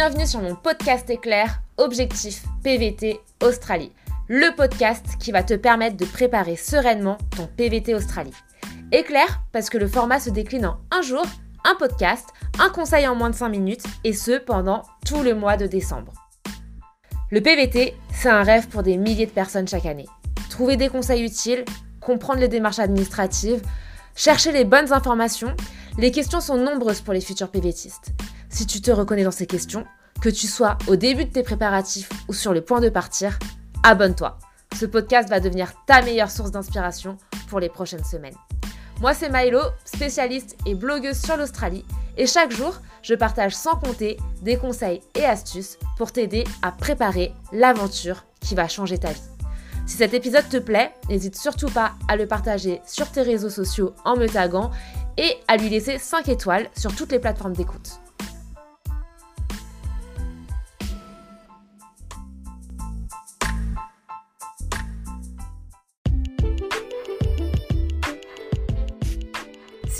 Bienvenue sur mon podcast éclair Objectif PVT Australie, le podcast qui va te permettre de préparer sereinement ton PVT Australie. Éclair parce que le format se décline en un jour, un podcast, un conseil en moins de 5 minutes et ce pendant tout le mois de décembre. Le PVT, c'est un rêve pour des milliers de personnes chaque année. Trouver des conseils utiles, comprendre les démarches administratives, chercher les bonnes informations, les questions sont nombreuses pour les futurs PVTistes. Si tu te reconnais dans ces questions, que tu sois au début de tes préparatifs ou sur le point de partir, abonne-toi. Ce podcast va devenir ta meilleure source d'inspiration pour les prochaines semaines. Moi, c'est Milo, spécialiste et blogueuse sur l'Australie, et chaque jour, je partage sans compter des conseils et astuces pour t'aider à préparer l'aventure qui va changer ta vie. Si cet épisode te plaît, n'hésite surtout pas à le partager sur tes réseaux sociaux en me taguant et à lui laisser 5 étoiles sur toutes les plateformes d'écoute.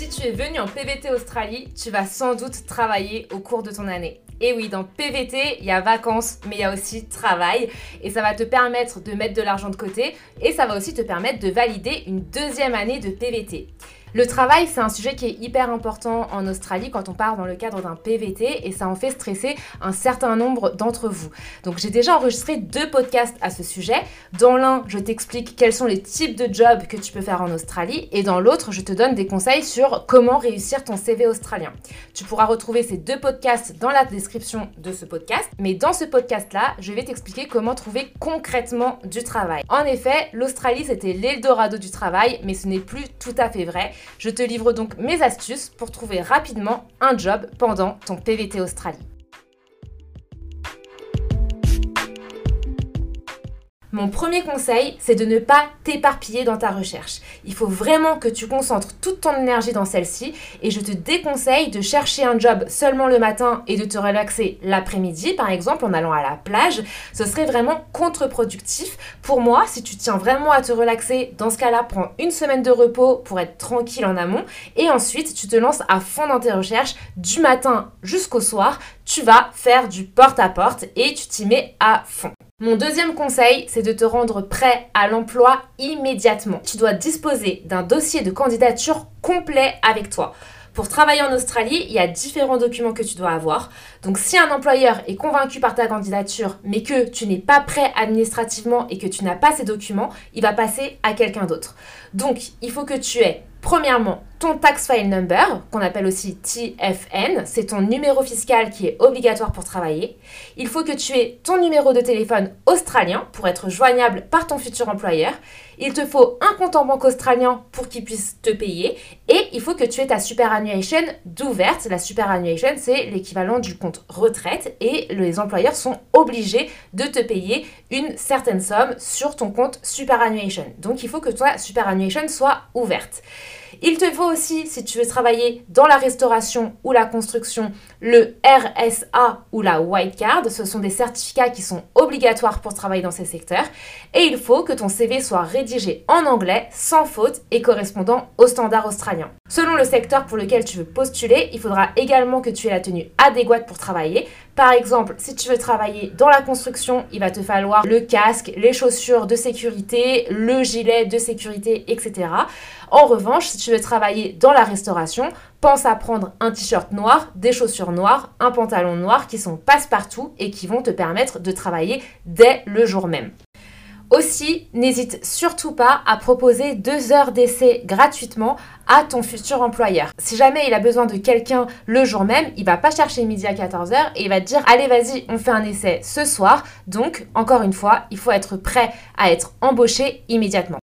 Si tu es venu en PVT Australie, tu vas sans doute travailler au cours de ton année. Et oui, dans PVT, il y a vacances, mais il y a aussi travail. Et ça va te permettre de mettre de l'argent de côté. Et ça va aussi te permettre de valider une deuxième année de PVT. Le travail, c'est un sujet qui est hyper important en Australie quand on part dans le cadre d'un PVT et ça en fait stresser un certain nombre d'entre vous. Donc j'ai déjà enregistré deux podcasts à ce sujet. Dans l'un, je t'explique quels sont les types de jobs que tu peux faire en Australie et dans l'autre, je te donne des conseils sur comment réussir ton CV australien. Tu pourras retrouver ces deux podcasts dans la description de ce podcast, mais dans ce podcast-là, je vais t'expliquer comment trouver concrètement du travail. En effet, l'Australie, c'était l'Eldorado du travail, mais ce n'est plus tout à fait vrai. Je te livre donc mes astuces pour trouver rapidement un job pendant ton PVT Australie. Mon premier conseil, c'est de ne pas t'éparpiller dans ta recherche. Il faut vraiment que tu concentres toute ton énergie dans celle-ci et je te déconseille de chercher un job seulement le matin et de te relaxer l'après-midi, par exemple en allant à la plage. Ce serait vraiment contre-productif. Pour moi, si tu tiens vraiment à te relaxer, dans ce cas-là, prends une semaine de repos pour être tranquille en amont et ensuite tu te lances à fond dans tes recherches du matin jusqu'au soir. Tu vas faire du porte-à-porte et tu t'y mets à fond. Mon deuxième conseil, c'est de te rendre prêt à l'emploi immédiatement. Tu dois disposer d'un dossier de candidature complet avec toi. Pour travailler en Australie, il y a différents documents que tu dois avoir. Donc si un employeur est convaincu par ta candidature, mais que tu n'es pas prêt administrativement et que tu n'as pas ces documents, il va passer à quelqu'un d'autre. Donc il faut que tu aies Premièrement, ton tax file number, qu'on appelle aussi TFN, c'est ton numéro fiscal qui est obligatoire pour travailler. Il faut que tu aies ton numéro de téléphone australien pour être joignable par ton futur employeur. Il te faut un compte en banque australien pour qu'il puisse te payer. Et il faut que tu aies ta superannuation d'ouverte. La superannuation, c'est l'équivalent du compte retraite et les employeurs sont obligés de te payer une certaine somme sur ton compte superannuation. Donc il faut que toi, superannuation soit ouverte. Il te faut aussi, si tu veux travailler dans la restauration ou la construction, le RSA ou la White Card. Ce sont des certificats qui sont obligatoires pour travailler dans ces secteurs. Et il faut que ton CV soit rédigé en anglais, sans faute et correspondant aux standards australiens. Selon le secteur pour lequel tu veux postuler, il faudra également que tu aies la tenue adéquate pour travailler. Par exemple, si tu veux travailler dans la construction, il va te falloir le casque, les chaussures de sécurité, le gilet de sécurité, etc. En revanche, si tu veux travailler dans la restauration, pense à prendre un t-shirt noir, des chaussures noires, un pantalon noir qui sont passe-partout et qui vont te permettre de travailler dès le jour même. Aussi, n'hésite surtout pas à proposer deux heures d'essai gratuitement à ton futur employeur. Si jamais il a besoin de quelqu'un le jour même, il va pas chercher midi à 14h et il va te dire allez vas-y, on fait un essai ce soir. Donc, encore une fois, il faut être prêt à être embauché immédiatement.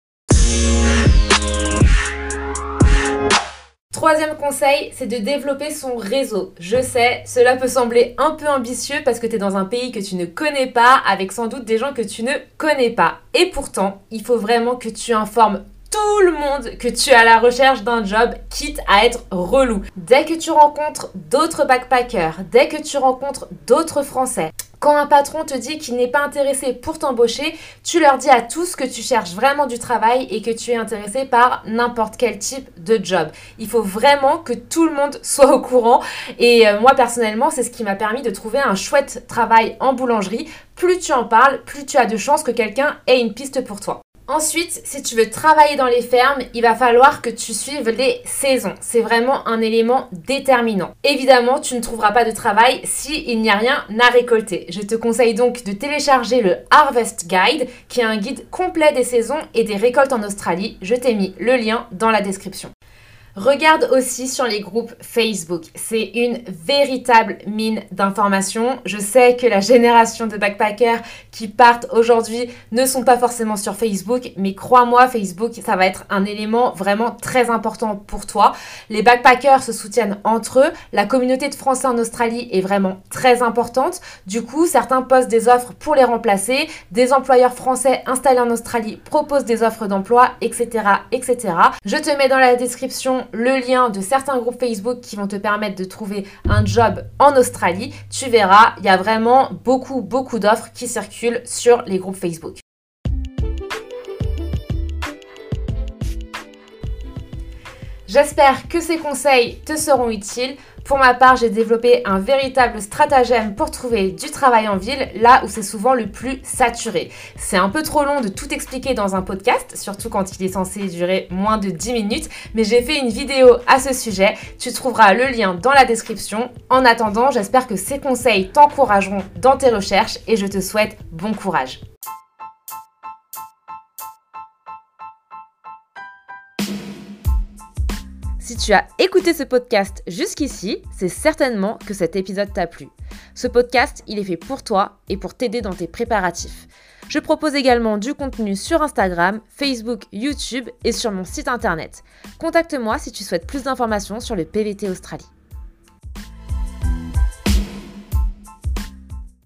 Troisième conseil, c'est de développer son réseau. Je sais, cela peut sembler un peu ambitieux parce que tu es dans un pays que tu ne connais pas, avec sans doute des gens que tu ne connais pas. Et pourtant, il faut vraiment que tu informes tout le monde que tu es à la recherche d'un job, quitte à être relou. Dès que tu rencontres d'autres backpackers, dès que tu rencontres d'autres Français, Quand un patron te dit qu'il n'est pas intéressé pour t'embaucher, tu leur dis à tous que tu cherches vraiment du travail et que tu es intéressé par n'importe quel type de job. Il faut vraiment que tout le monde soit au courant. Et euh, moi personnellement, c'est ce qui m'a permis de trouver un chouette travail en boulangerie. Plus tu en parles, plus tu as de chances que quelqu'un ait une piste pour toi. Ensuite, si tu veux travailler dans les fermes, il va falloir que tu suives les saisons. C'est vraiment un élément déterminant. Évidemment, tu ne trouveras pas de travail si il n'y a rien à récolter. Je te conseille donc de télécharger le Harvest Guide, qui est un guide complet des saisons et des récoltes en Australie. Je t'ai mis le lien dans la description. Regarde aussi sur les groupes Facebook. C'est une véritable mine d'informations. Je sais que la génération de backpackers qui partent aujourd'hui ne sont pas forcément sur Facebook, mais crois-moi, Facebook, ça va être un élément vraiment très important pour toi. Les backpackers se soutiennent entre eux. La communauté de Français en Australie est vraiment très importante. Du coup, certains postent des offres pour les remplacer. Des employeurs français installés en Australie proposent des offres d'emploi, etc., etc. Je te mets dans la description le lien de certains groupes Facebook qui vont te permettre de trouver un job en Australie. Tu verras, il y a vraiment beaucoup, beaucoup d'offres qui circulent sur les groupes Facebook. J'espère que ces conseils te seront utiles. Pour ma part, j'ai développé un véritable stratagème pour trouver du travail en ville, là où c'est souvent le plus saturé. C'est un peu trop long de tout expliquer dans un podcast, surtout quand il est censé durer moins de 10 minutes, mais j'ai fait une vidéo à ce sujet. Tu trouveras le lien dans la description. En attendant, j'espère que ces conseils t'encourageront dans tes recherches et je te souhaite bon courage. Si tu as écouté ce podcast jusqu'ici, c'est certainement que cet épisode t'a plu. Ce podcast, il est fait pour toi et pour t'aider dans tes préparatifs. Je propose également du contenu sur Instagram, Facebook, YouTube et sur mon site internet. Contacte-moi si tu souhaites plus d'informations sur le PVT Australie.